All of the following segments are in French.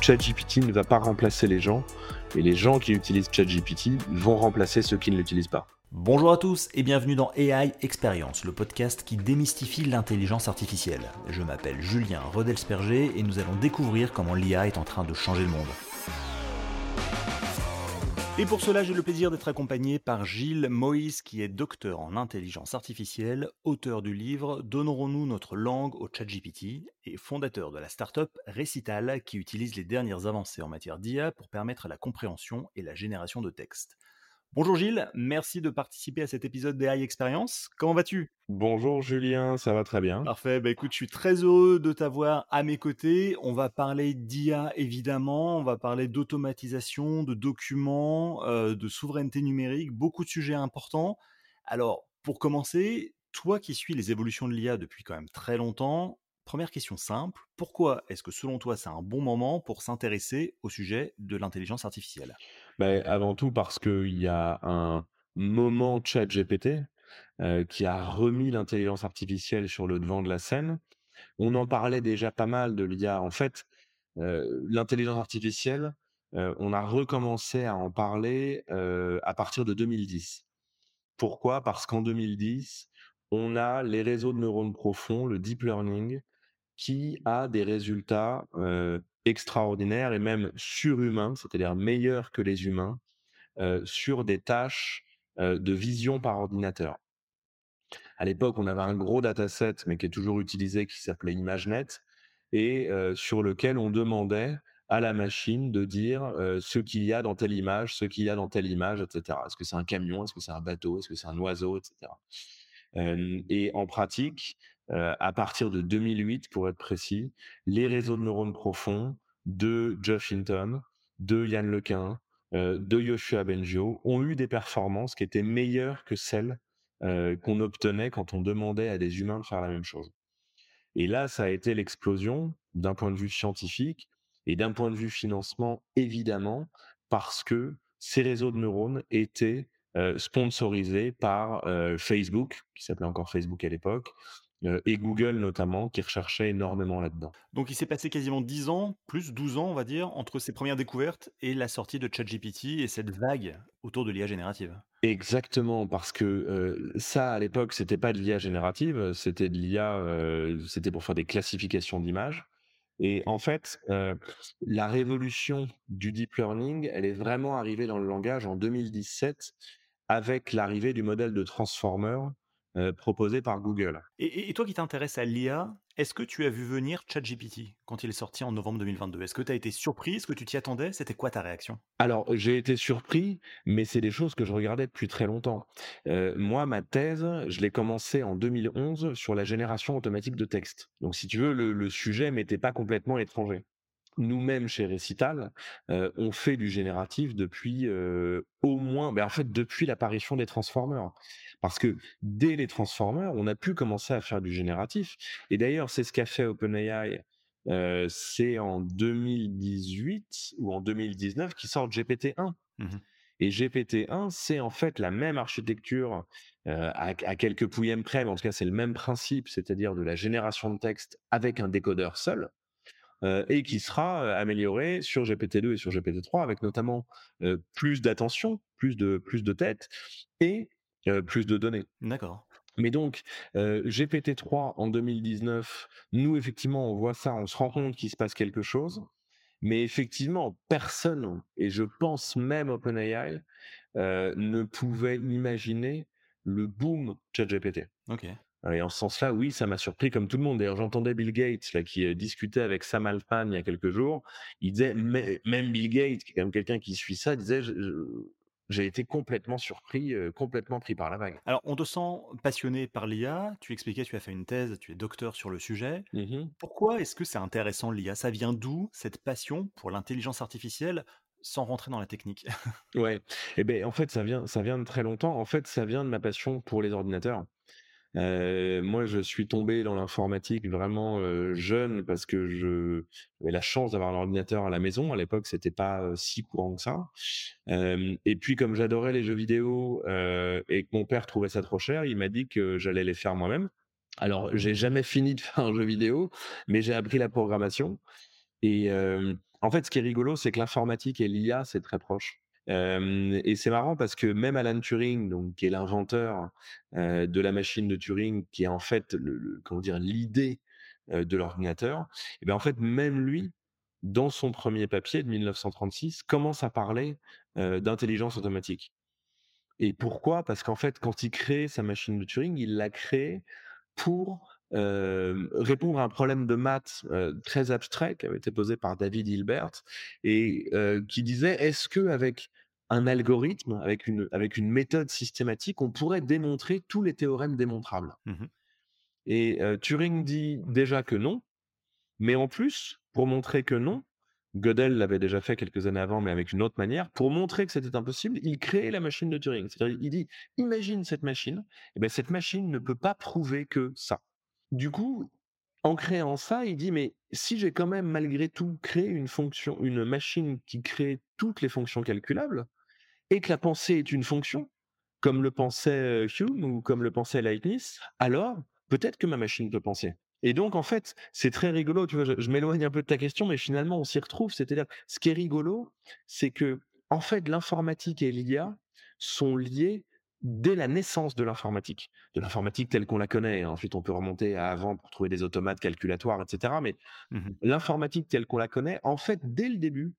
ChatGPT ne va pas remplacer les gens, et les gens qui utilisent ChatGPT vont remplacer ceux qui ne l'utilisent pas. Bonjour à tous et bienvenue dans AI Experience, le podcast qui démystifie l'intelligence artificielle. Je m'appelle Julien Rodelsperger et nous allons découvrir comment l'IA est en train de changer le monde. Et pour cela, j'ai le plaisir d'être accompagné par Gilles Moïse, qui est docteur en intelligence artificielle, auteur du livre Donnerons-nous notre langue au ChatGPT et fondateur de la startup Recital, qui utilise les dernières avancées en matière d'IA pour permettre la compréhension et la génération de textes. Bonjour Gilles, merci de participer à cet épisode d'AI Experience. Comment vas-tu? Bonjour Julien, ça va très bien. Parfait, bah écoute, je suis très heureux de t'avoir à mes côtés. On va parler d'IA évidemment, on va parler d'automatisation, de documents, euh, de souveraineté numérique, beaucoup de sujets importants. Alors, pour commencer, toi qui suis les évolutions de l'IA depuis quand même très longtemps, première question simple, pourquoi est-ce que selon toi c'est un bon moment pour s'intéresser au sujet de l'intelligence artificielle? Ben, avant tout parce qu'il y a un moment chat GPT euh, qui a remis l'intelligence artificielle sur le devant de la scène. On en parlait déjà pas mal de l'IA. En fait, euh, l'intelligence artificielle, euh, on a recommencé à en parler à partir de 2010. Pourquoi? Parce qu'en 2010, on a les réseaux de neurones profonds, le deep learning, qui a des résultats extraordinaires et même surhumains, c'est-à-dire meilleurs que les humains, sur des tâches de vision par ordinateur. À l'époque, on avait un gros dataset, mais qui est toujours utilisé, qui s'appelait ImageNet, et sur lequel on demandait à la machine de dire ce qu'il y a dans telle image, ce qu'il y a dans telle image, etc. Est-ce que c'est un camion, est-ce que c'est un bateau, est-ce que c'est un oiseau, etc. et en pratique, à partir de 2008, pour être précis, les réseaux de neurones profonds de Josh Hinton, de Yann Lequin, de Yoshua Bengio ont eu des performances qui étaient meilleures que celles qu'on obtenait quand on demandait à des humains de faire la même chose. Et là, ça a été l'explosion d'un point de vue scientifique et d'un point de vue financement, évidemment, parce que ces réseaux de neurones étaient sponsorisés par Facebook, qui s'appelait encore Facebook à l'époque, et Google notamment, qui recherchait énormément là-dedans. Donc il s'est passé quasiment 10 ans, plus 12 ans on va dire, entre ces premières découvertes et la sortie de ChatGPT et cette vague autour de l'IA générative. Exactement, parce que ça à l'époque c'était pas de l'IA générative, c'était de l'IA, c'était pour faire des classifications d'images. Et en fait, la révolution du deep learning, elle est vraiment arrivée dans le langage en 2017 avec l'arrivée du modèle de transformer euh, proposé par Google. Et, toi qui t'intéresses à l'IA, est-ce que tu as vu venir ChatGPT quand il est sorti en novembre 2022 Est-ce que tu as été surpris? Est-ce que tu t'y attendais? C'était quoi ta réaction? Alors, j'ai été surpris, mais c'est des choses que je regardais depuis très longtemps. Euh, moi, ma thèse, je l'ai commencé en 2011 sur la génération automatique de texte. Donc, si tu veux, le, le sujet m'était pas complètement étranger nous-mêmes chez Recital, euh, on fait du génératif depuis euh, au moins, ben en fait depuis l'apparition des transformers. Parce que dès les transformers, on a pu commencer à faire du génératif. Et d'ailleurs, c'est ce qu'a fait OpenAI. Euh, c'est en 2018 ou en 2019 qui sort GPT-1. Mmh Et GPT-1, c'est en fait la même architecture à, à, quelques pouillèmes près, mais en tout cas c'est le même principe, c'est-à-dire de la génération de texte avec un décodeur seul. Euh, et qui sera amélioré sur GPT-2 et sur GPT-3 avec notamment plus d'attention, plus de plus de tête et plus de données. D'accord. Mais donc, GPT-3 en 2019, nous, effectivement, on voit ça, on se rend compte qu'il se passe quelque chose. Mais effectivement, personne, et je pense même OpenAI, ne pouvait imaginer le boom ChatGPT. Ok. Et en ce sens-là, oui, ça m'a surpris comme tout le monde. D'ailleurs, j'entendais Bill Gates là, qui discutait avec Sam Altman il y a quelques jours. Il disait, même Bill Gates, qui est quand même quelqu'un qui suit ça, disait, j'ai été complètement surpris, complètement pris par la vague. Alors, on te sent passionné par l'IA. Tu expliquais, tu as fait une thèse, tu es docteur sur le sujet. Mmh Pourquoi est-ce que c'est intéressant l'IA Ça vient d'où cette passion pour l'intelligence artificielle sans rentrer dans la technique? Ouais. Eh ben, en fait, ça vient, ça vient de très longtemps. En fait, ça vient de ma passion pour les ordinateurs. Euh, moi, je suis tombé dans l'informatique vraiment jeune parce que j'avais la chance d'avoir un ordinateur à la maison. À l'époque, c'était pas si courant que ça. et puis, comme j'adorais les jeux vidéo et que mon père trouvait ça trop cher, il m'a dit que j'allais les faire moi-même. Alors, j'ai jamais fini de faire un jeu vidéo, mais j'ai appris la programmation. Et, En fait, ce qui est rigolo, c'est que l'informatique et l'IA, c'est très proche. Et c'est marrant parce que même Alan Turing, donc qui est l'inventeur, de la machine de Turing, qui est en fait comment dire? L'idée, de l'ordinateur et ben, en fait, même lui, dans son premier papier de 1936, commence à parler, d'intelligence automatique et pourquoi? Parce qu'en fait, quand il crée sa machine de Turing, il l'a créée pour, répondre à un problème de maths, très abstrait qui avait été posé par David Hilbert et qui disait: «Est-ce qu'avec un algorithme, avec une avec une méthode systématique, on pourrait démontrer tous les théorèmes démontrables?» Mmh et Turing dit déjà que non, mais en plus, pour montrer que non, Gödel l'avait déjà fait quelques années avant, mais avec une autre manière. Pour montrer que c'était impossible, il crée la machine de Turing. C'est-à-dire, il dit, imagine cette machine, et ben cette machine ne peut pas prouver que ça. Du coup, en créant ça, il dit, mais si j'ai quand même malgré tout créé une fonction, une machine qui crée toutes les fonctions calculables, et que la pensée est une fonction, comme le pensait euh, Hume ou comme le pensait Leibniz, alors peut-être que ma machine peut penser. Et donc, en fait, c'est très rigolo, tu vois, je, m'éloigne un peu de ta question, mais finalement, on s'y retrouve. C'est-à-dire, ce qui est rigolo, c'est que, en fait, l'informatique et l'IA sont liés dès la naissance de l'informatique, de l'informatique telle qu'on la connaît. Ensuite, on peut remonter à avant pour trouver des automates calculatoires, etc. Mais Mmh l'informatique telle qu'on la connaît, en fait, dès le début,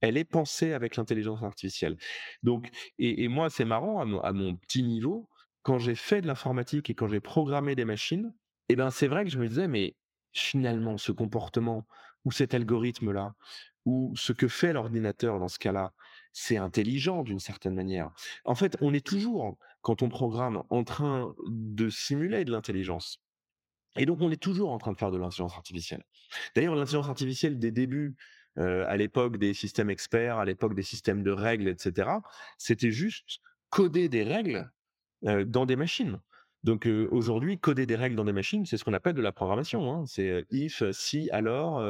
elle est pensée avec l'intelligence artificielle. Donc et et moi, c'est marrant à mon à mon petit niveau, quand j'ai fait de l'informatique et quand j'ai programmé des machines, et ben, c'est vrai que je me disais: «Mais finalement, ce comportement ou cet algorithme-là ou ce que fait l'ordinateur dans ce cas-là, c'est intelligent d'une certaine manière». En fait, on est toujours, quand on programme, en train de simuler de l'intelligence et donc on est toujours en train de faire de l'intelligence artificielle. D'ailleurs, l'intelligence artificielle des débuts, heu, à l'époque des systèmes experts, à l'époque des systèmes de règles et cetera, c'était juste coder des règles, heu, dans des machines. Donc, heu, aujourd'hui, coder des règles dans des machines, c'est ce qu'on appelle de la programmation, hein. C'est, if, si, alors,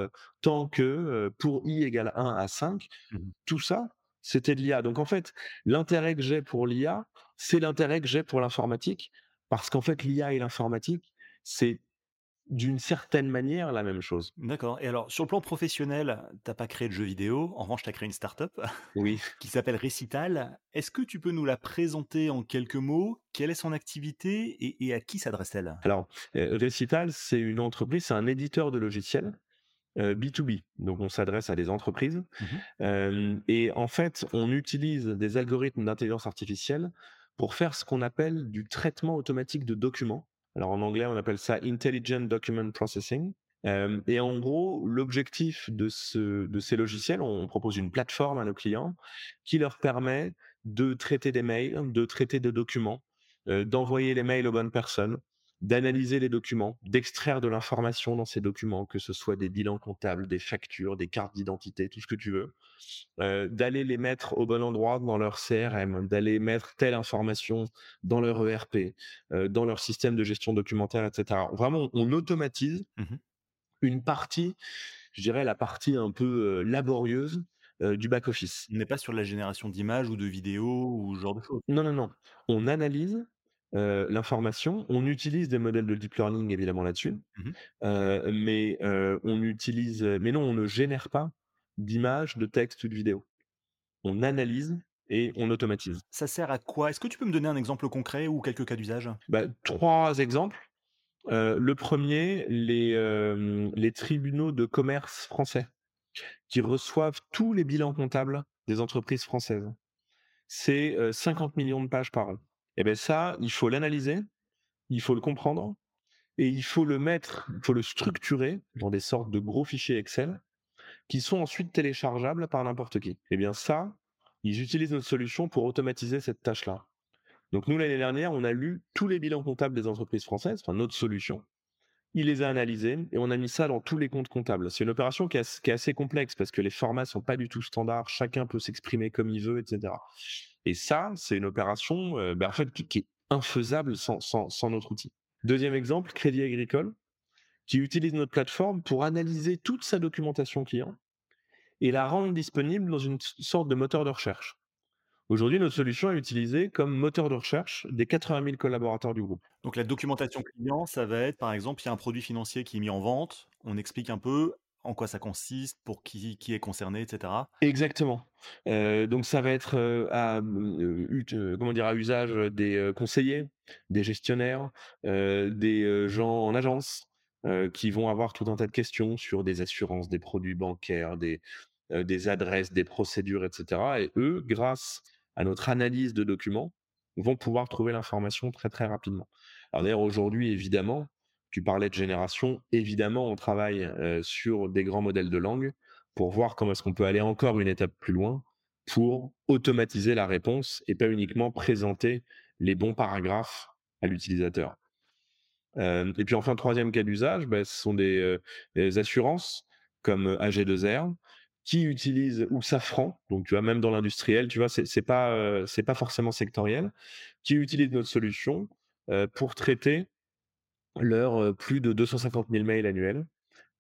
tant que, pour i égale 1 à 5, mh. tout ça, c'était de l'IA. Donc en fait, l'intérêt que j'ai pour l'IA, c'est l'intérêt que j'ai pour l'informatique, parce qu'en fait, l'IA et l'informatique, c'est d'une certaine manière la même chose. D'accord et alors sur le plan professionnel, t'as pas créé de jeux vidéo, en revanche tu as créé une start-up Oui. qui s'appelle Récital. Est-ce que tu peux nous la présenter en quelques mots? Quelle est son activité et et à qui s'adresse-t-elle? Alors, heu, Recital, c'est une entreprise, c'est un éditeur de logiciels, B2B. Donc on s'adresse à des entreprises, Mmh et en fait, on utilise des algorithmes d'intelligence artificielle pour faire ce qu'on appelle du traitement automatique de documents. Alors en anglais, on appelle ça Intelligent Document Processing, et en gros, l'objectif de ce de ces logiciels, on propose une plateforme à nos clients qui leur permet de traiter des mails, de traiter des documents, d'envoyer les mails aux bonnes personnes, d'analyser les documents, d'extraire de l'information dans ces documents, que ce soit des bilans comptables, des factures, des cartes d'identité, tout ce que tu veux, heu, d'aller les mettre au bon endroit dans leur CRM, d'aller mettre telle information dans leur ERP, heu, dans leur système de gestion documentaire et cetera. Vraiment, on automatise Mmh une partie, je dirais la partie un peu, heu, laborieuse, du back office. On n'est pas sur la génération d'images ou de vidéos ou ce genre de choses? Non, non, non. On analyse, l'information, on utilise des modèles de deep learning évidemment là-dessus, Mmh mais on utilise, mais non, on ne génère pas d'images, de textes ou de vidéos. On analyse et on automatise. Ça sert à quoi? Est-ce que tu peux me donner un exemple concret ou quelques cas d'usage? Bah, 3 exemples. Le premier, les, tribunaux de commerce français qui reçoivent tous les bilans comptables des entreprises françaises. C'est, heu, 50 000 000 de pages par an. Et beh, ça, il faut l'analyser, il faut le comprendre et il faut le mettre il faut le structurer dans des sortes de gros fichiers Excel qui sont ensuite téléchargeables par n'importe qui. Et bien ça, ils utilisent notre solution pour automatiser cette tâche-là. Donc nous, l'année dernière, on a lu tous les bilans comptables des entreprises françaises, enfin notre solution. Il les a analysés et on a mis ça dans tous les comptes comptables. C'est une opération qui est, assez complexe parce que les formats sont pas du tout standards, chacun peut s'exprimer comme il veut, etc. Et ça, c'est une opération euh, ben, en qui, est infaisable sans notre outil. Deuxième exemple, Crédit Agricole, qui utilise notre plateforme pour analyser toute sa documentation client et la rendre disponible dans une sorte de moteur de recherche. Aujourd'hui, notre solution est utilisée comme moteur de recherche des 80 000 collaborateurs du groupe. Donc la documentation client, ça va être, par exemple, il y a un produit financier qui est mis en vente, on explique un peu en quoi ça consiste, pour qui qui est concerné, et cetera? Exactement. Heu, donc ça va être, heu, à, ut comment dire? À usage, des, conseillers, des gestionnaires, des, gens en agence, qui vont avoir tout un tas de questions sur des assurances, des produits bancaires, des, des adresses, des procédures et cetera et eux, grâce à notre analyse de documents, vont pouvoir trouver l'information très, très rapidement. Alors d'ailleurs aujourd'hui évidemment, tu parlais de génération, évidemment on travaille, heu, sur des grands modèles de langue pour voir comment est-ce qu'on peut aller encore une étape plus loin pour automatiser la réponse et pas uniquement présenter les bons paragraphes à l'utilisateur. Hem et puis enfin, troisième cas d'usage, bah, ce sont des, des assurances comme AG2R qui utilisent ou Safran, donc tu vois même dans l'industriel, tu vois, c'est pas, c'est pas forcément sectoriel, qui utilisent notre solution, heu, pour traiter leurs, heu, plus de 250 000 mails annuels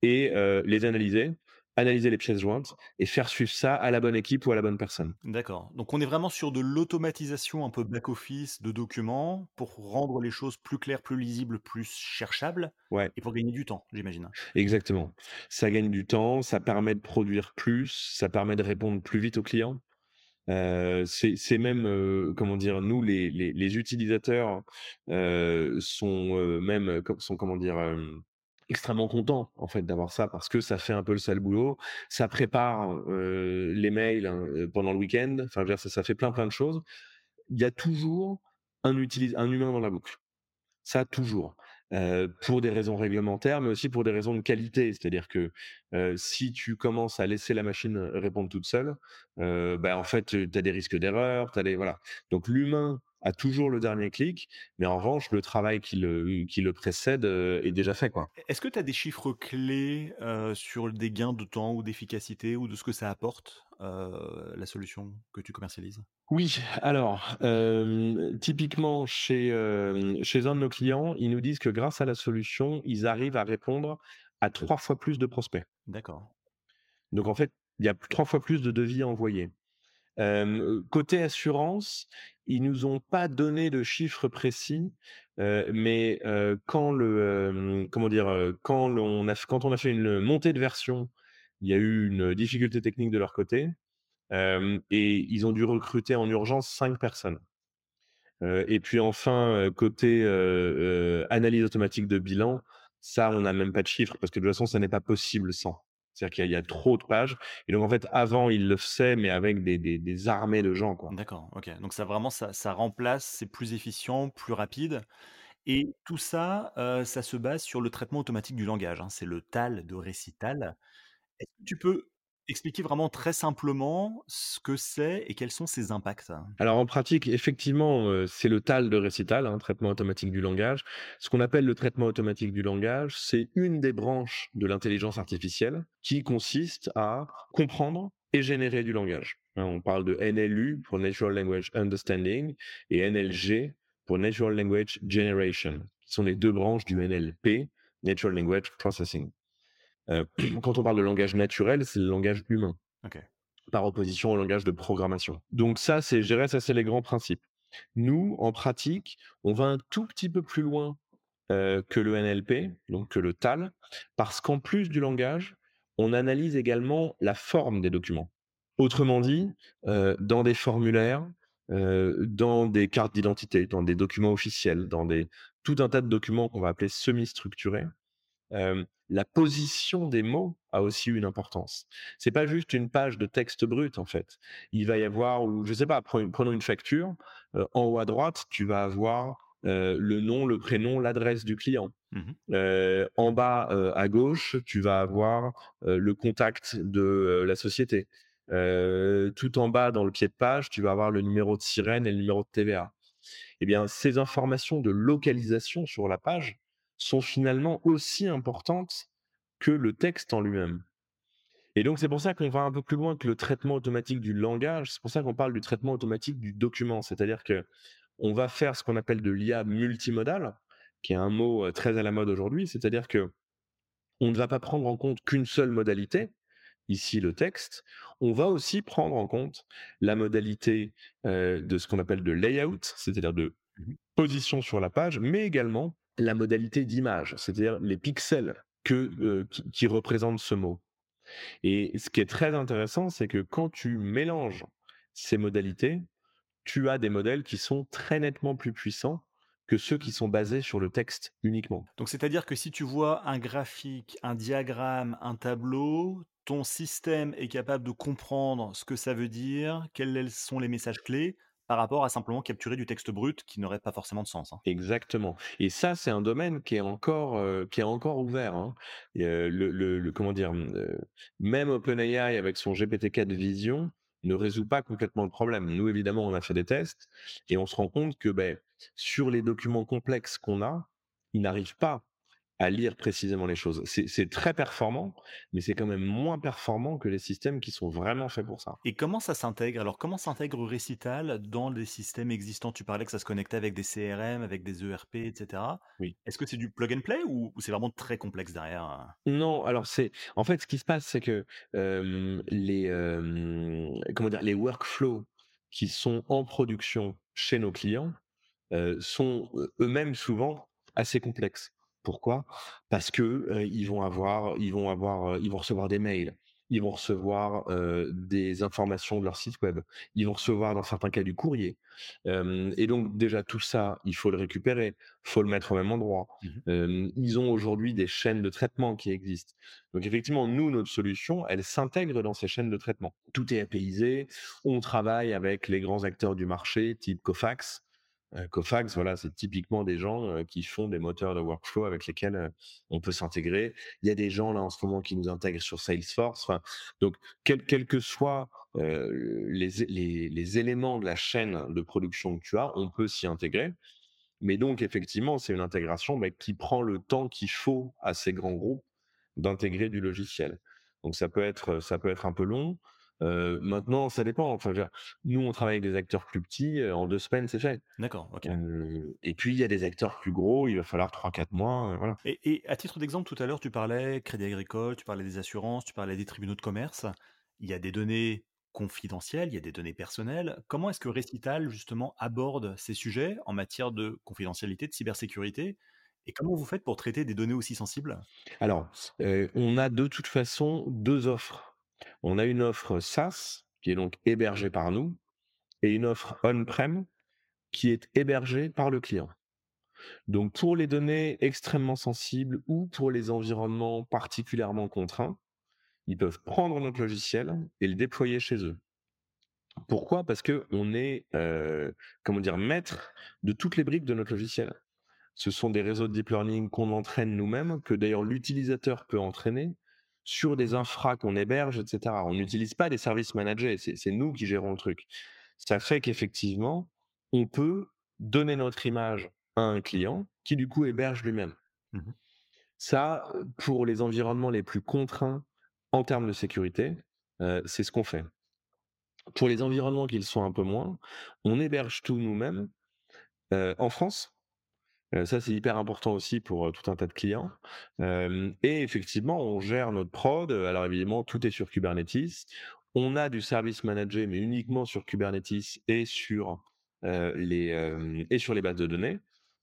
et les analyser, analyser les pièces jointes et faire suivre ça à la bonne équipe ou à la bonne personne. D'accord, donc on est vraiment sur de l'automatisation un peu back office de documents pour rendre les choses plus claires, plus lisibles, plus cherchables Ouais, et pour gagner du temps, j'imagine? exactement. Ça gagne du temps, ça permet de produire plus, ça permet de répondre plus vite aux clients. Heu, c'est même, heu, comment dire? Nous les les les utilisateurs, heu, sont, même, sont comment dire? Extrêmement contents en fait d'avoir ça parce que ça fait un peu le sale boulot. Ça prépare, les mails, hein, pendant le week-end. Enfin ça ça fait plein, plein de choses. Il y a toujours un un humain dans la boucle. Ça toujours, pour des raisons réglementaires, mais aussi pour des raisons de qualité. C'est-à-dire que, si tu commences à laisser la machine répondre toute seule, heu, bah, en fait, tu as des risques d'erreur, tu des voilà. Donc l'humain a toujours le dernier clic, mais en revanche, le travail qui le qui le précède, est déjà fait, quoi. Est-ce que tu as des chiffres clés, sur des gains de temps ou d'efficacité ou de ce que ça apporte, la solution que tu commercialises? Oui, alors, typiquement chez, chez un de nos clients, ils nous disent que grâce à la solution, ils arrivent à répondre à 3 fois plus de prospects. D'accord. Donc en fait, il y a 3 fois plus de devis envoyés. Côté assurance, ils nous ont pas donné de chiffres précis, mais quand le, comment dire? Quand on a fait une montée de version, il y a eu une difficulté technique de leur côté, et ils ont dû recruter en urgence 5 personnes. Et puis enfin, côté, analyse automatique de bilan, ça, on n'a même pas de chiffres parce que de toute façon, ça n'est pas possible sans. C'est-à-dire qu'il y a il trop de pages et donc en fait, avant, ils le faisaient, mais avec des des armées de gens. D'accord, OK. Donc ça vraiment ça remplace, c'est plus efficient, plus rapide et tout ça, ça se base sur le traitement automatique du langage, hein, c'est le TAL de Récital. Est-ce que tu peux expliquer vraiment très simplement ce que c'est et quels sont ses impacts? Alors en pratique, effectivement, c'est le TAL de Récital, hein, traitement automatique du langage. Ce qu'on appelle le traitement automatique du langage, c'est une des branches de l'intelligence artificielle qui consiste à comprendre et générer du langage. Hein, on parle de NLU pour Natural Language Understanding et NLG pour Natural Language Generation, qui sont les 2 branches du NLP, Natural Language Processing. Heu, quand on parle de langage naturel, c'est le langage humain par opposition au langage de programmation. Donc ça, c'est je dirais, ça, c'est les grands principes. Nous, en pratique, on va un tout petit peu plus loin, heu, que le NLP, donc que le TAL, parce qu'en plus du langage, on analyse également la forme des documents. Autrement dit, heu, dans des formulaires, dans des cartes d'identité, dans des documents officiels, dans des tout un tas de documents qu'on va appeler semi-structurés, la position des mots a aussi une importance. C'est pas juste une page de texte brut, en fait. Il va y avoir je sais pas, pre prenons une facture, en haut à droite, tu vas avoir, le nom, le prénom, l'adresse du client. Mmh en bas, à gauche, tu vas avoir, le contact de, la société. Tout en bas dans le pied de page, tu vas avoir le numéro de sirène et le numéro de TVA. Eh bien, ces informations de localisation sur la page sont finalement aussi importantes que le texte en lui-même. Et donc, c'est pour ça qu'on va un peu plus loin que le traitement automatique du langage. C'est pour ça qu'on parle du traitement automatique du document. C'est-à-dire que on va faire ce qu'on appelle de l'IA multimodale, qui est un mot euh, très à la mode aujourd'hui. C'est-à-dire que on ne va pas prendre en compte qu'une seule modalité, ici le texte. On va aussi prendre en compte la modalité euh, de ce qu'on appelle de layout, c'est-à-dire de mh. position sur la page, mais également la modalité d'image, c'est-à-dire les pixels qui qui représentent ce mot. Et ce qui est très intéressant, c'est que quand tu mélanges ces modalités, tu as des modèles qui sont très nettement plus puissants que ceux qui sont basés sur le texte uniquement. Donc c'est-à-dire que si tu vois un graphique, un diagramme, un tableau, ton système est capable de comprendre ce que ça veut dire, quels sont les messages clés, par rapport à simplement capturer du texte brut qui n'aurait pas forcément de sens, hein? Exactement et ça, c'est un domaine qui est encore, heu, qui est encore ouvert, hein heu, le comment dire? Mmh, heu, même OpenAI avec son GPT-4 Vision ne résout pas complètement le problème. Nous, évidemment, on a fait des tests et on se rend compte que, beh, sur les documents complexes qu'on a, il n'arrive pas à lire précisément les choses. C'est très performant, mais c'est quand même moins performant que les systèmes qui sont vraiment faits pour ça. Et comment ça s'intègre? Alors, comment s'intègre Récital dans les systèmes existants? Tu parlais que ça se connectait avec des CRM, avec des ERP, et cetera. Oui. Est-ce que c'est du plug and play ou ou c'est vraiment très complexe derrière? Non, alors c'est en fait, ce qui se passe, c'est que, les, comment dire? Les workflows qui sont en production chez nos clients, sont, eux eux-mêmes souvent assez complexes. Pourquoi? Parce que, ils vont avoir ils vont avoir, heu, ils vont recevoir des mails, ils vont recevoir, des informations de leur site web, ils vont recevoir dans certains cas du courrier, et donc déjà tout ça, il faut le récupérer, faut le mettre au même endroit. Mmh ils ont aujourd'hui des chaînes de traitement qui existent. Donc effectivement, nous, notre solution, elle s'intègre dans ces chaînes de traitement. Tout est APIsé, on travaille avec les grands acteurs du marché type Kofax, Heu, Kofax, voilà, c'est typiquement des gens, qui font des moteurs de workflow avec lesquels, on peut s'intégrer. Il y a des gens là en ce moment qui nous intègrent sur Salesforce, donc quels que soient, les éléments de la chaîne de production que tu as, on peut s'y intégrer. Mais donc effectivement, c'est une intégration, mais qui prend le temps qu'il faut à ces grands groupes d'intégrer du logiciel. Donc ça peut être, ça peut être un peu long. Maintenant, ça dépend. Enfin, dire, nous, on travaille avec des acteurs plus petits, en 2 semaines, c'est fait. D'accord, OK. Et puis il y a des acteurs plus gros, il va falloir trois quatre mois, heu, voilà. Et et à titre d'exemple, tout à l'heure, tu parlais Crédit Agricole, tu parlais des assurances, tu parlais des tribunaux de commerce. Il y a des données confidentielles, il y a des données personnelles. Comment est-ce que Récital, justement, aborde ces sujets en matière de confidentialité, de cybersécurité? Et comment vous faites pour traiter des données aussi sensibles? Alors, on a de toute façon 2 offres. On a une offre SaaS, qui est donc hébergée par nous et une offre on-prem qui est hébergée par le client. Donc pour les données extrêmement sensibles ou pour les environnements particulièrement contraints, ils peuvent prendre notre logiciel et le déployer chez eux. Pourquoi? Parce qu'on est, heu, comment dire? Maître de toutes les briques de notre logiciel. Ce sont des réseaux de deep learning qu'on entraîne nous-mêmes, que d'ailleurs l'utilisateur peut entraîner sur des infras qu'on héberge, et cetera. On n'utilise pas des services managés, c'est nous qui gérons le truc. Ça fait qu'effectivement, on peut donner notre image à un client qui du coup héberge lui-même. Mmh mh. Ça, heu, pour les environnements les plus contraints en termes de sécurité, heu, c'est ce qu'on fait. Pour les environnements qui le sont un peu moins, on héberge tout nous-mêmes, heu, en France. Ça, c'est hyper important aussi pour, tout un tas de clients. Et effectivement, on gère notre prod, alors évidemment, tout est sur Kubernetes. On a du service managé, mais uniquement sur Kubernetes et sur, les, et sur les bases de données.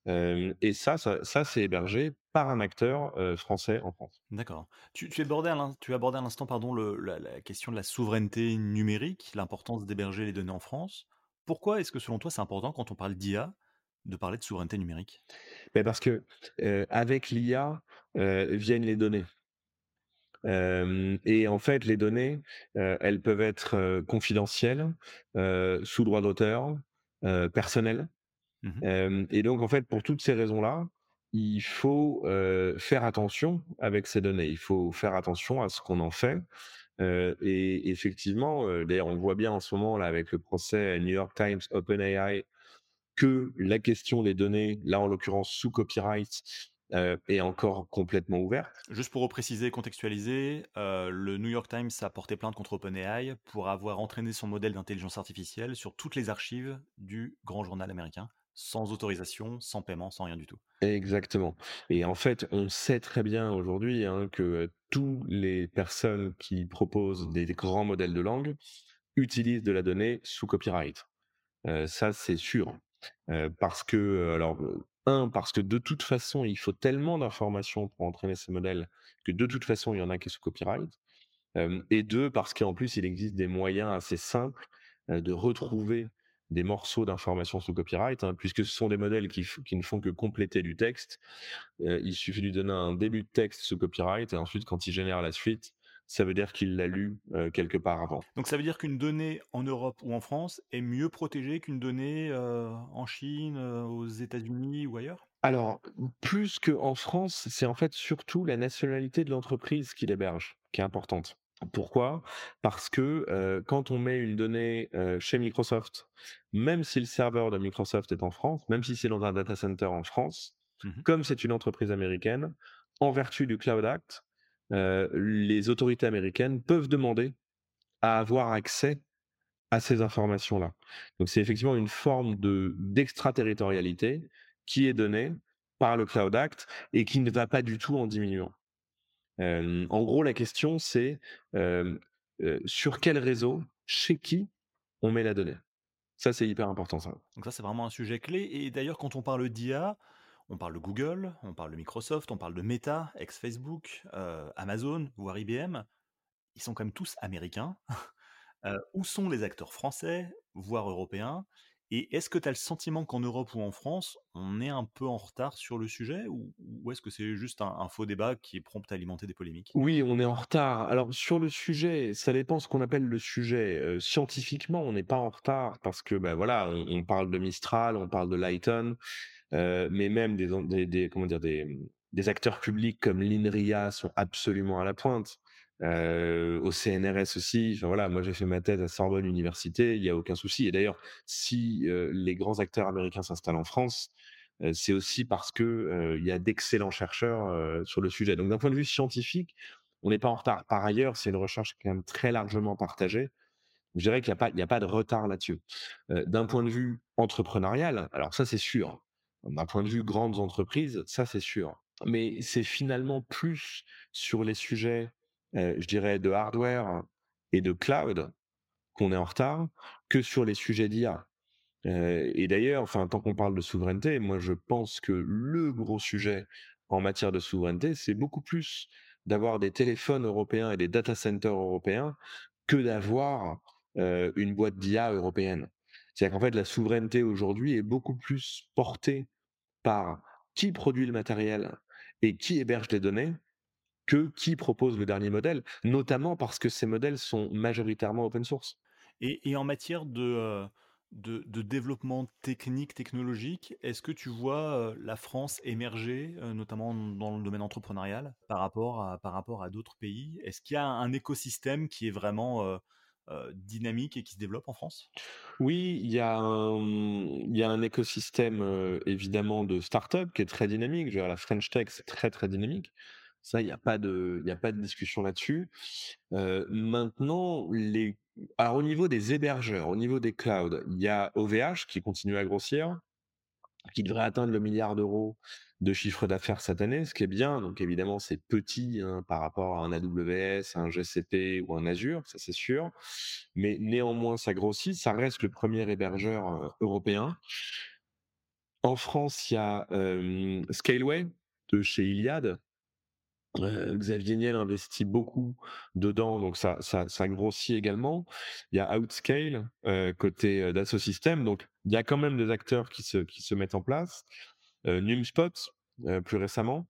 Et ça ça c'est hébergé par un acteur, français en France. D'accord. Tu tu abordais à l'instant, pardon, la question de la souveraineté numérique, l'importance d'héberger les données en France. Pourquoi est-ce que, selon toi, c'est important quand on parle d'IA, de parler de souveraineté numérique? Beh, parce que, avec l'IA, viennent les données. Et en fait, les données, elles peuvent être, confidentielles, sous droit d'auteur, personnelles. Mmh et donc en fait, pour toutes ces raisons-là, il faut, faire attention avec ces données. Il faut faire attention à ce qu'on en fait, et effectivement, d'ailleurs, on le voit bien en ce moment là avec le procès New York Times, OpenAI, que la question des données, là en l'occurrence sous copyright, heu, est encore complètement ouverte. Juste pour repréciser, contextualiser, heu, le New York Times a porté plainte contre OpenAI pour avoir entraîné son modèle d'intelligence artificielle sur toutes les archives du grand journal américain, sans autorisation, sans paiement, sans rien du tout. Exactement et en fait, on sait très bien aujourd'hui, hein, que, heu, tous les personnes qui proposent des des grands modèles de langue utilisent de la donnée sous copyright. Ça, c'est sûr. Parce que, alors, 1 parce que de toute façon, il faut tellement d'informations pour entraîner ces modèles que de toute façon, il y en a qui sous copyright. Et 2 parce qu'en plus, il existe des moyens assez simples, de retrouver des morceaux d'informations sous copyright, hein, puisque ce sont des modèles qui qui ne font que compléter du texte. Il suffit de lui donner un début de texte sous copyright et ensuite quand il génère la suite, ça veut dire qu'il l'a lu, quelque part avant. Donc ça veut dire qu'une donnée en Europe ou en France est mieux protégée qu'une donnée, en Chine, aux États-Unis ou ailleurs? Alors, plus qu'en France, c'est en fait surtout la nationalité de l'entreprise qui l'héberge, qui est importante. Pourquoi? Parce que, quand on met une donnée, chez Microsoft, même si le serveur de Microsoft est en France, même si c'est dans un data center en France, Mmh comme c'est une entreprise américaine, en vertu du Cloud Act, les autorités américaines peuvent demander à avoir accès à ces informations-là. Donc c'est effectivement une forme de d'extraterritorialité qui est donnée par le Cloud Act et qui ne va pas du tout en diminuant. Hem, en gros, la question c'est, heu, sur quel réseau, chez qui on met la donnée? Ça, c'est hyper important ça. Donc ça, c'est vraiment un sujet clé et d'ailleurs quand on parle d'IA, on parle de Google, on parle de Microsoft, on parle de Meta, ex-Facebook, heu, Amazon, voire IBM. Ils sont quand même tous américains. Heu, où sont les acteurs français, voire européens? Et est-ce que tu as le sentiment qu'en Europe ou en France, on est un peu en retard sur le sujet? Ou est-ce que c'est juste un faux débat qui est prompt à alimenter des polémiques? Oui, on est en retard. Alors sur le sujet, ça dépend ce qu'on appelle le sujet. Heu, scientifiquement, on n'est pas en retard parce que, bah, voilà, on on parle de Mistral, on parle de Lighton, mais même des en des des comment dire? Des, mmh, des acteurs publics comme l'INRIA sont absolument à la pointe. Heu, au CNRS aussi, enfin voilà, moi j'ai fait ma thèse à Sorbonne Université, il y a aucun souci et d'ailleurs si, heu, les grands acteurs américains s'installent en France, c'est aussi parce que, il y a d'excellents chercheurs, heu, sur le sujet. Donc d'un point de vue scientifique, on n'est pas en retard. Par ailleurs, c'est une recherche quand même très largement partagée. Je dirais qu'il y a a pas de retard là-dessus. D'un point de vue entrepreneurial, alors ça c'est sûr. D'un point de vue grandes entreprises, ça c'est sûr. Mais c'est finalement plus sur les sujets, je dirais de hardware et de cloud qu'on est en retard que sur les sujets d'IA. Et d'ailleurs, enfin, tant qu'on parle de souveraineté, moi je pense que le gros sujet en matière de souveraineté, c'est beaucoup plus d'avoir des téléphones européens et des data centers européens que d'avoir, une boîte d'IA européenne. C'est-à-dire qu'en fait, la souveraineté aujourd'hui est beaucoup plus portée par qui produit le matériel et qui héberge les données que qui propose le dernier modèle, notamment parce que ces modèles sont majoritairement open source. Et en matière de, heu, de développement technique, technologique, est-ce que tu vois, heu, la France émerger, heu, notamment dans le domaine entrepreneurial par rapport à d'autres pays? Est-ce qu'il y a un écosystème qui est vraiment, dynamique et qui se développe en France? Oui, il y a un, écosystème, heu, évidemment de start-up qui est très dynamique. Je veux dire la French Tech, c'est très, très dynamique. Ça, il y a pas de y a pas de discussion là-dessus. Heu, maintenant alors au niveau des hébergeurs, au niveau des clouds, il y a OVH qui continue à grossir, qui devrait atteindre le milliard d'euros de chiffre d'affaires cette année, ce qui est bien. Donc évidemment, c'est petit, hein, par rapport à un AWS, un GCP ou un Azure, ça c'est sûr. Mais néanmoins, ça grossit. Ça reste le premier hébergeur euh, européen. En France, il y a Scaleway de chez Iliad. Euh, Xavier Niel investit beaucoup dedans, donc ça, ça, grossit également. Il y a Outscale euh, côté euh, Dassault Systèmes, donc il y a quand même des acteurs qui se, qui se mettent en place. Euh, Numspot, euh, plus récemment,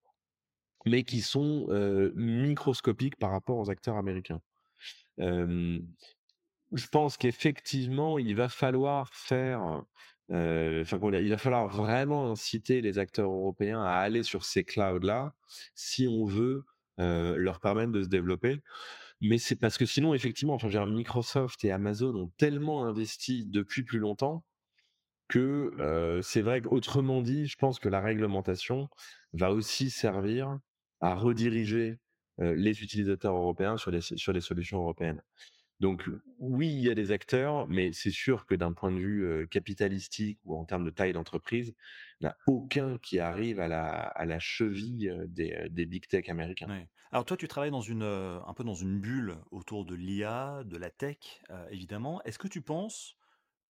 mais qui sont euh, microscopiques par rapport aux acteurs américains. Euh, je pense qu'effectivement, il va falloir faire, dire? Il va falloir vraiment inciter les acteurs européens à aller sur ces clouds-là, si on veut, leur permettre de se développer. Mais c'est parce que sinon, effectivement, enfin, Microsoft et Amazon ont tellement investi depuis plus longtemps que, heu, c'est vrai qu'autrement dit, je pense que la réglementation va aussi servir à rediriger, les utilisateurs européens sur des sur des solutions européennes. Donc oui, il y a des acteurs, mais c'est sûr que d'un point de vue, heu, capitalistique ou en termes de taille d'entreprise, il n'y a aucun qui arrive à la à la cheville, des, des big tech américains. Alors toi, tu travailles dans une, un peu dans une bulle autour de l'IA, de la tech, évidemment. Est-ce que tu penses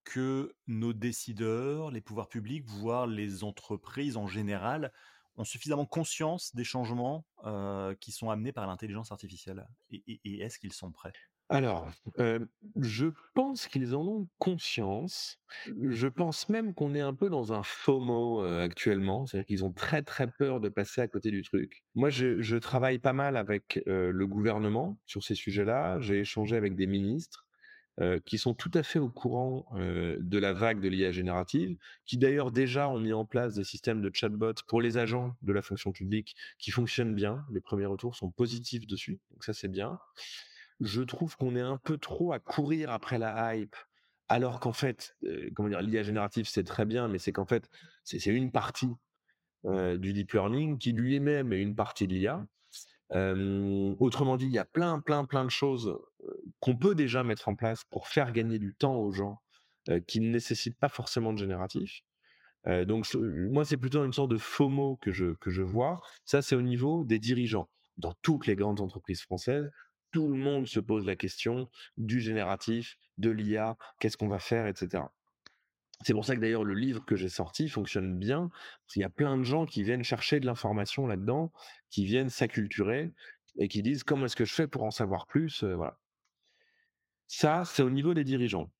que nos décideurs, les pouvoirs publics, voire les entreprises en général, ont suffisamment conscience des changements euh, qui sont amenés par l'intelligence artificielle Et, est-ce qu'ils sont prêts? Alors, heu, je pense qu'ils en ont conscience. Je pense même qu'on est un peu dans un FOMO, heu, actuellement. C'est-à-dire qu'ils ont très, très peur de passer à côté du truc. Moi, je travaille pas mal avec, le gouvernement sur ces sujets-là. J'ai échangé avec des ministres, qui sont tout à fait au courant, de la vague de l'IA générative, qui d'ailleurs déjà ont mis en place des systèmes de chatbot pour les agents de la fonction publique qui fonctionnent bien. Les premiers retours sont positifs dessus, donc ça, c'est bien je trouve qu'on est un peu trop à courir après la hype, alors qu'en fait, comment dire? L'IA générative, c'est très bien, mais c'est qu'en fait, c'est une partie, du deep learning qui lui-même est une partie de l'IA. Autrement dit, il y a plein, plein, plein de choses, qu'on peut déjà mettre en place pour faire gagner du temps aux gens, qui ne nécessitent pas forcément de génératif. Donc moi, c'est plutôt une sorte de FOMO que je que je vois. Ça, c'est au niveau des dirigeants. Dans toutes les grandes entreprises françaises, tout le monde se pose la question du génératif, de l'IA, qu'est-ce qu'on va faire et cetera. C'est pour ça que d'ailleurs le livre que j'ai sorti fonctionne bien, qu'il y a plein de gens qui viennent chercher de l'information là-dedans, qui viennent s'acculturer et qui disent: «Comment est-ce que je fais pour en savoir plus?» voilà. Ça, c'est au niveau des dirigeants.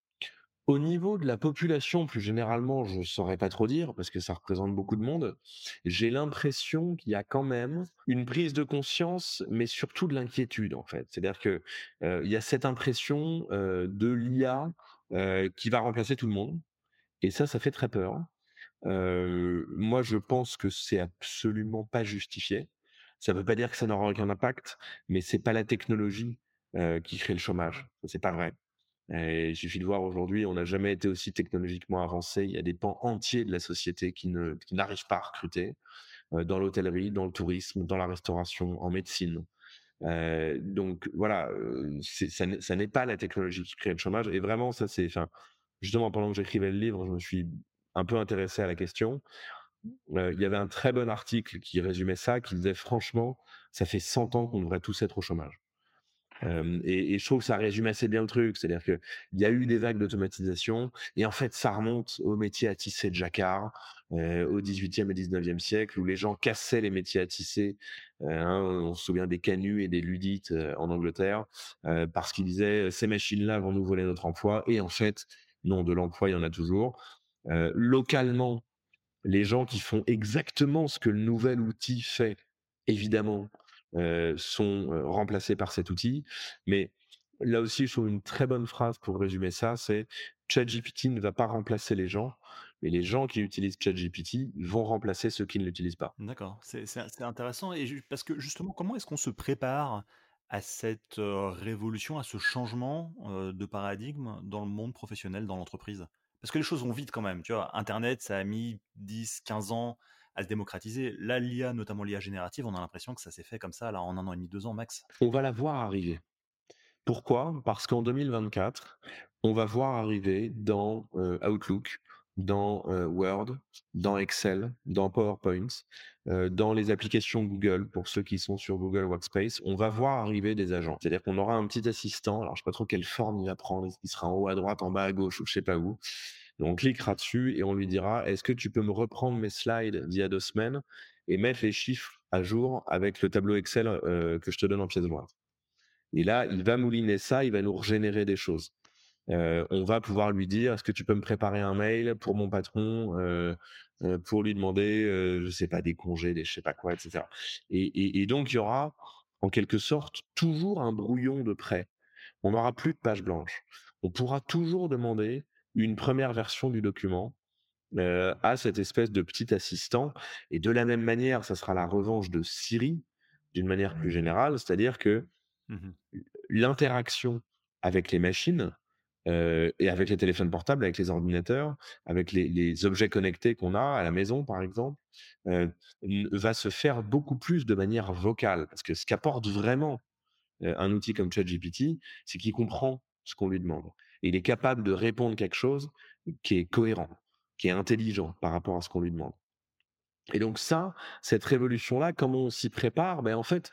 Au niveau de la population, plus généralement, je saurais pas trop dire parce que ça représente beaucoup de monde. J'ai l'impression qu'il y a quand même une prise de conscience, mais surtout de l'inquiétude en fait. C'est-à-dire que euh, il y a cette impression euh, de l'IA euh, qui va remplacer tout le monde, et ça, ça fait très peur. Euh, moi, je pense que c'est absolument pas justifié. Ça veut pas dire que ça n'aura aucun impact, mais c'est pas la technologie euh, qui crée le chômage. C'est pas vrai. Il suffit de voir aujourd'hui, on n'a jamais été aussi technologiquement avancé. Il y a des pans entiers de la société qui ne n'arrivent pas à recruter, heu, dans l'hôtellerie, dans le tourisme, dans la restauration, en médecine. Heu, donc voilà, ça n'est pas la technologie qui crée le chômage et vraiment ça c'est justement pendant que j'écrivais le livre, je me suis un peu intéressé à la question. Il y avait un très bon article qui résumait ça, qui disait: «Franchement, ça fait 100 ans qu'on devrait tous être au chômage». Et je trouve que ça résume assez bien le truc. C'est-à-dire qu'il y a eu des vagues d'automatisation et en fait, ça remonte au métier à tisser de jacquard, au XVIIIe et XIXe siècle où les gens cassaient les métiers à tisser. Hein, on se souvient des canuts et des ludites, en Angleterre, parce qu'ils disaient: «Ces machines-là vont nous voler notre emploi» et en fait, non, de l'emploi, il y en a toujours. Localement, les gens qui font exactement ce que le nouvel outil fait, évidemment, heu, sont, heu, remplacés par cet outil. Mais là aussi, je trouve une très bonne phrase pour résumer ça, c'est: «ChatGPT ne va pas remplacer les gens, mais les gens qui utilisent ChatGPT vont remplacer ceux qui ne l'utilisent pas». D'accord, c'est intéressant et parce que justement, comment est-ce qu'on se prépare à cette, heu, révolution, à ce changement, de paradigme dans le monde professionnel, dans l'entreprise? Parce que les choses vont vite quand même, tu vois? Internet, ça a mis 10-15 ans à se démocratiser. Là, l'IA, notamment l'IA générative, on a l'impression que ça s'est fait comme ça, là, en un an et demi, 2 ans max. On va la voir arriver. Pourquoi? Parce qu'en 2024, on va voir arriver dans, heu, Outlook, dans, heu, Word, dans Excel, dans PowerPoint, heu, dans les applications Google, pour ceux qui sont sur Google Workspace, on va voir arriver des agents. C'est-à-dire qu'on aura un petit assistant, alors je sais pas trop quelle forme il va prendre, qu'il sera en haut à droite, en bas à gauche ou je sais pas où. On cliquera dessus et on lui dira: «Est-ce que tu peux me reprendre mes slides d'il y a 2 semaines et mettre les chiffres à jour avec le tableau Excel, que je te donne en pièce jointe?» Et là, il va mouliner ça, il va nous régénérer des choses. On va pouvoir lui dire, est-ce que tu peux me préparer un mail pour mon patron, pour lui demander, je sais pas, des congés, des je sais pas quoi, etc. Et, et, et donc, il y aura, en quelque sorte, toujours un brouillon de prêt. On n'aura plus de page blanche. On pourra toujours demander une première version du document euh, à cette espèce de petit assistant. Et de la même manière, ça sera la revanche de Siri, d'une manière plus générale, c'est-à-dire que Mmh l'interaction avec les machines euh, et avec les téléphones portables, avec les ordinateurs, avec les, les objets connectés qu'on a à la maison, par exemple, euh, va se faire beaucoup plus de manière vocale. Parce que ce qu'apporte vraiment un outil comme ChatGPT, c'est qu'il comprend ce qu'on lui demande. Il est capable de répondre quelque chose qui est cohérent, qui est intelligent par rapport à ce qu'on lui demande. Et donc ça, cette révolution-là, comment on s'y prépare? Ben en fait,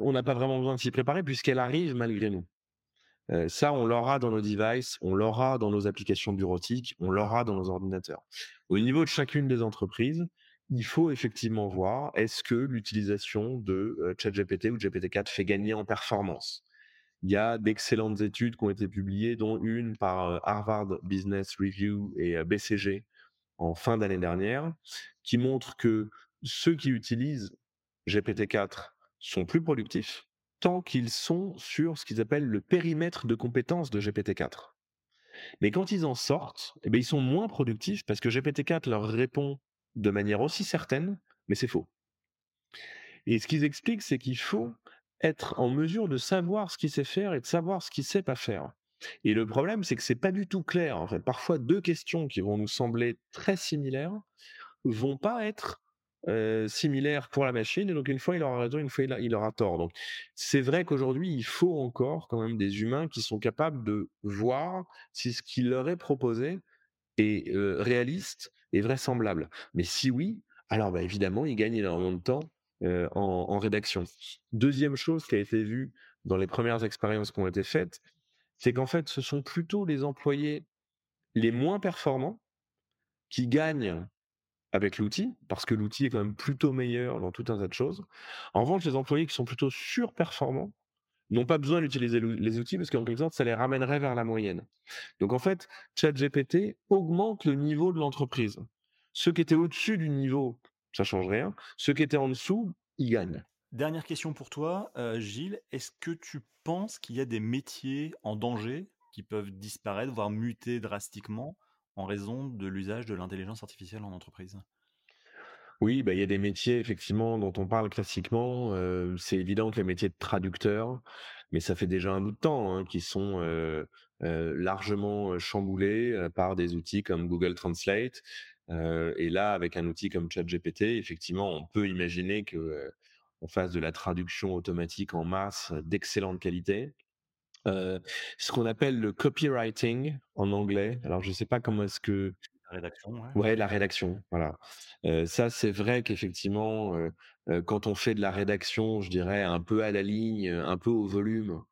on n'a pas vraiment besoin de s'y préparer puisqu'elle arrive malgré nous. Heu, ça, on l'aura dans nos devices, on l'aura dans nos applications bureautiques, on l'aura dans nos ordinateurs. Au niveau de chacune des entreprises, il faut effectivement voir, est-ce que l'utilisation de, heu, ChatGPT ou GPT-4 fait gagner en performance? Il y a d'excellentes études qui ont été publiées, dont une par, Harvard Business Review et BCG en fin d'année dernière, qui montrent que ceux qui utilisent GPT-4 sont plus productifs tant qu'ils sont sur ce qu'ils appellent le périmètre de compétences de GPT-4. Mais quand ils en sortent, eh beh, ils sont moins productifs parce que GPT-4 leur répond de manière aussi certaine, mais c'est faux. Et ce qu'ils expliquent, c'est qu'il faut être en mesure de savoir ce qu'il sait faire et de savoir ce qu'il sait pas faire. Et le problème, c'est que c'est pas du tout clair. Parfois deux questions qui vont nous sembler très similaires vont pas être similaires pour la machine. Et donc une fois il aura raison, une fois il, aura tort. Donc c'est vrai qu'aujourd'hui il faut encore quand même des humains qui sont capables de voir si ce qui leur est proposé est réaliste et vraisemblable. Mais si oui, alors bah, évidemment ils gagnent énormément de temps euh, en, en rédaction. Deuxième chose qui a été vue dans les premières expériences qui ont été faites, c'est qu'en fait, ce sont plutôt les employés les moins performants qui gagnent avec l'outil, parce que l'outil est quand même plutôt meilleur dans tout un tas de choses. En revanche, les employés qui sont plutôt surperformants n'ont pas besoin d'utiliser les outils parce qu'en quelque sorte, ça les ramènerait vers la moyenne. Donc en fait, ChatGPT augmente le niveau de l'entreprise. Ceux qui étaient au-dessus du niveau, ça change rien. Ceux qui étaient en dessous, ils gagnent. Dernière question pour toi, euh, Gilles. Est-ce que tu penses qu'il y a des métiers en danger qui peuvent disparaître, voire muter drastiquement en raison de l'usage de l'intelligence artificielle en entreprise? Oui, bah, il y a des métiers effectivement dont on parle classiquement. euh, c'est évident que les métiers de traducteur, mais ça fait déjà un bout de temps, hein, qui sont euh, euh, largement chamboulés par des outils comme Google Translate. Euh, et là, avec un outil comme ChatGPT, effectivement, on peut imaginer que euh, on fasse de la traduction automatique en masse d'excellente qualité. Euh, ce qu'on appelle le copywriting en anglais. Alors, je ne sais pas comment est-ce que La rédaction, ouais. Ouais, la rédaction, voilà. Ça, c'est vrai qu'effectivement, quand on fait de la rédaction, je dirais un peu à la ligne, un peu au volume,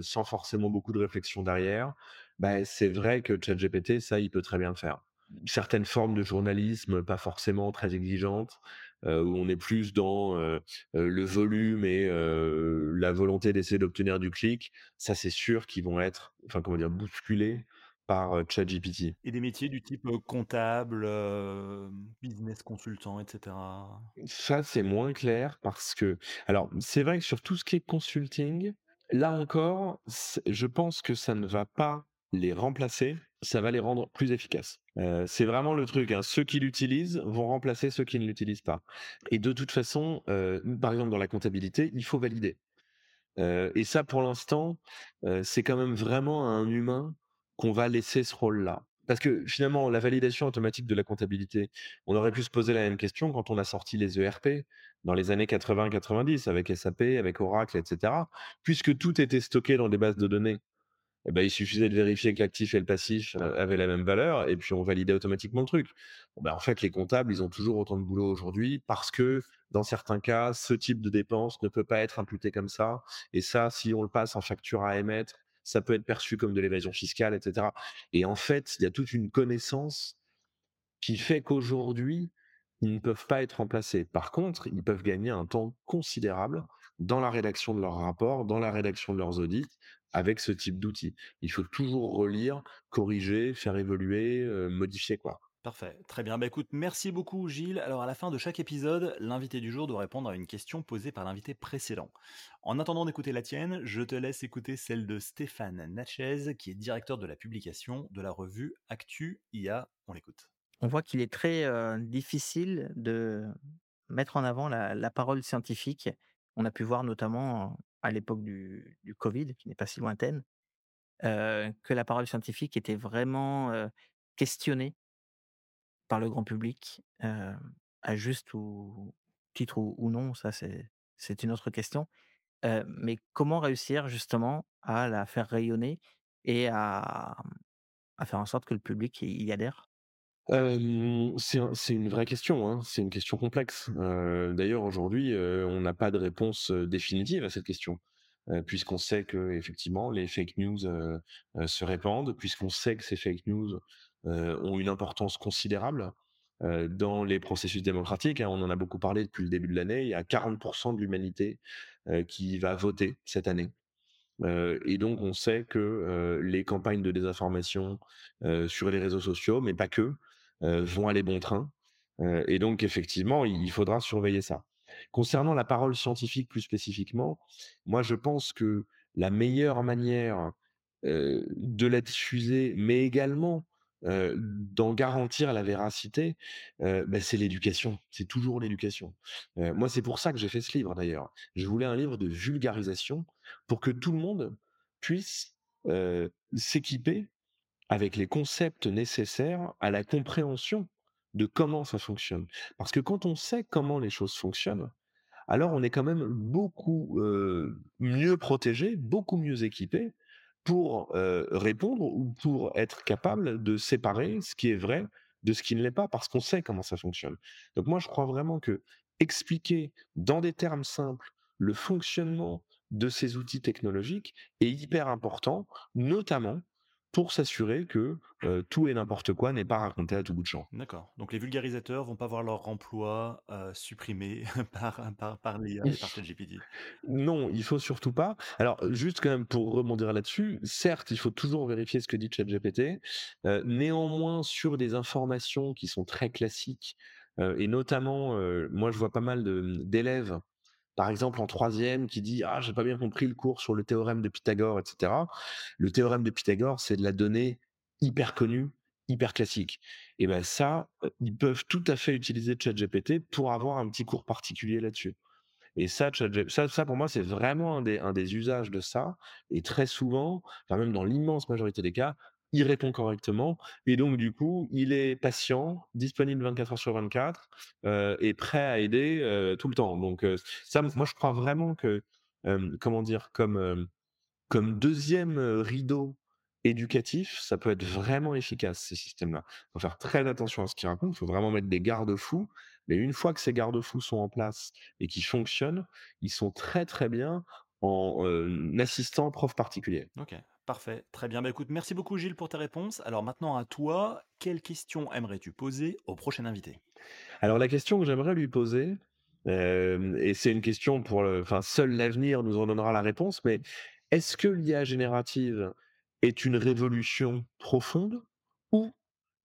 sans forcément beaucoup de réflexion derrière, bah, c'est vrai que ChatGPT, ça, il peut très bien le faire. Certaines formes de journalisme, pas forcément très exigeantes, heu, où on est plus dans, heu heu, le volume et la volonté d'essayer d'obtenir du clic, ça, c'est sûr qu'ils vont être, enfin, comment dire, bousculés par, ChatGPT. Et des métiers du type euh, comptable, euh, business consultant, etc. Ça, c'est moins clair parce que alors, c'est vrai que sur tout ce qui est consulting, là encore, je pense que ça ne va pas les remplacer, ça va les rendre plus efficaces. Heu, c'est vraiment le truc, hein, ceux qui l'utilisent vont remplacer ceux qui ne l'utilisent pas et de toute façon, heu, par exemple dans la comptabilité, il faut valider. Heu et ça pour l'instant, c'est quand même vraiment à un humain qu'on va laisser ce rôle-là. Parce que finalement, la validation automatique de la comptabilité, on aurait pu se poser la même question quand on a sorti les ERP dans les années 80-90 avec SAP, avec Oracle et cetera. Puisque tout était stocké dans des bases de données eh ben, il suffisait de vérifier que l'actif et le passif euh, avaient la même valeur et puis on validait automatiquement le truc. Bon, ben, en fait, les comptables, ils ont toujours autant de boulot aujourd'hui parce que dans certains cas, ce type de dépense ne peut pas être imputé comme ça. Et ça, si on le passe en facture à émettre, ça peut être perçu comme de l'évasion fiscale, etc. Et en fait, il y a toute une connaissance qui fait qu'aujourd'hui, ils ne peuvent pas être remplacés. Par contre, ils peuvent gagner un temps considérable dans la rédaction de leurs rapports, dans la rédaction de leurs audits, avec ce type d'outils. Il faut toujours relire, corriger, faire évoluer, euh, modifier quoi. Parfait, très bien. Bah écoute, merci beaucoup Gilles. Alors à la fin de chaque épisode, l'invité du jour doit répondre à une question posée par l'invité précédent. En attendant d'écouter la tienne, je te laisse écouter celle de Stéphane Natchez, qui est directeur de la publication de la revue Actu IA. On l'écoute. On voit qu'il est très, heu, difficile de mettre en avant la la parole scientifique. On a pu voir notamment, euh, à l'époque du covid, qui n'est pas si lointaine, heu, que la parole scientifique était vraiment, heu, questionnée par le grand public, heu, à juste titre ou non, ça c'est une autre question. Mais comment réussir justement à la faire rayonner et à, faire en sorte que le public y adhère? C'est un c'est une vraie question, hein, c'est une question complexe. D'ailleurs aujourd'hui, on n'a pas de réponse, définitive à cette question. Puisqu'on sait qu'effectivement les fake news, se répandent, puisqu'on sait que ces fake news, ont une importance considérable. dans les processus démocratiques. Hein. on en a beaucoup parlé depuis le début de l'année. Il y a 40% de l'humanité qui va voter cette année. et donc, on sait que les campagnes de désinformation sur les réseaux sociaux, mais pas que, vont aller bon train. et donc, effectivement, il faudra surveiller ça. Concernant la parole scientifique plus spécifiquement, moi, je pense que la meilleure manière de la diffuser, mais également d'en garantir la véracité, bah, c'est l'éducation. C'est toujours l'éducation. moi, c'est pour ça que j'ai fait ce livre d'ailleurs. Je voulais un livre de vulgarisation pour que tout le monde puisse s'équiper avec les concepts nécessaires à la compréhension de comment ça fonctionne. Parce que quand on sait comment les choses fonctionnent, alors on est quand même beaucoup mieux protégé, beaucoup mieux équipé pour répondre ou pour être capable de séparer ce qui est vrai de ce qui ne l'est pas, parce qu'on sait comment ça fonctionne. Donc moi, je crois vraiment que expliquer dans des termes simples le fonctionnement de ces outils technologiques est hyper important, notamment pour s'assurer que tout et n'importe quoi n'est pas raconté à tout bout de champ. D'accord. Donc les vulgarisateurs vont pas voir leur emploi supprimé par, par, par l'IA et par ChatGPT. Non, il faut surtout pas. Alors, juste quand même pour rebondir là-dessus, certes, il faut toujours vérifier ce que dit ChatGPT. néanmoins, sur des informations qui sont très classiques, et notamment, moi je vois pas mal d'élèves par exemple en troisième qui dit ah j'ai pas bien compris le cours sur le théorème de Pythagore, etc. Le théorème de Pythagore, c'est de la donnée hyper connue, hyper classique. Et ben ça, euh, ils peuvent tout à fait utiliser ChatGPT pour avoir un petit cours particulier là-dessus. Et ça, ça, ça, pour moi, c'est vraiment un des, usages de ça. Et très souvent, enfin même dans l'immense majorité des cas, il répond correctement et donc du coup, il est patient, disponible 24 heures sur 24 et prêt à aider tout le temps. Donc ça, moi je crois vraiment que comment dire, comme deuxième rideau éducatif, ça peut être vraiment efficace ces systèmes-là. Il faut faire très attention à ce qu'ils racontent, il faut vraiment mettre des garde-fous. Mais une fois que ces garde-fous sont en place et qu'ils fonctionnent, ils sont très très bien en assistant prof particulier. Ok. Parfait, très bien. Bah, écoute, merci beaucoup Gilles pour tes réponses. Alors maintenant à toi, quelle question aimerais-tu poser au prochain invité? Alors la question que j'aimerais lui poser, euh, et c'est une question pour, enfin seul l'avenir nous en donnera la réponse, mais est-ce que l'IA générative est une révolution profonde ou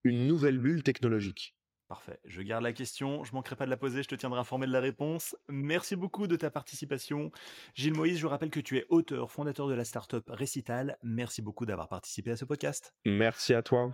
une nouvelle bulle technologique? Parfait. Je garde la question. Je manquerai pas de la poser. Je te tiendrai informé de la réponse. Merci beaucoup de ta participation. Gilles Moïse, je rappelle que tu es auteur, fondateur de la startup Recital. Merci beaucoup d'avoir participé à ce podcast. Merci à toi.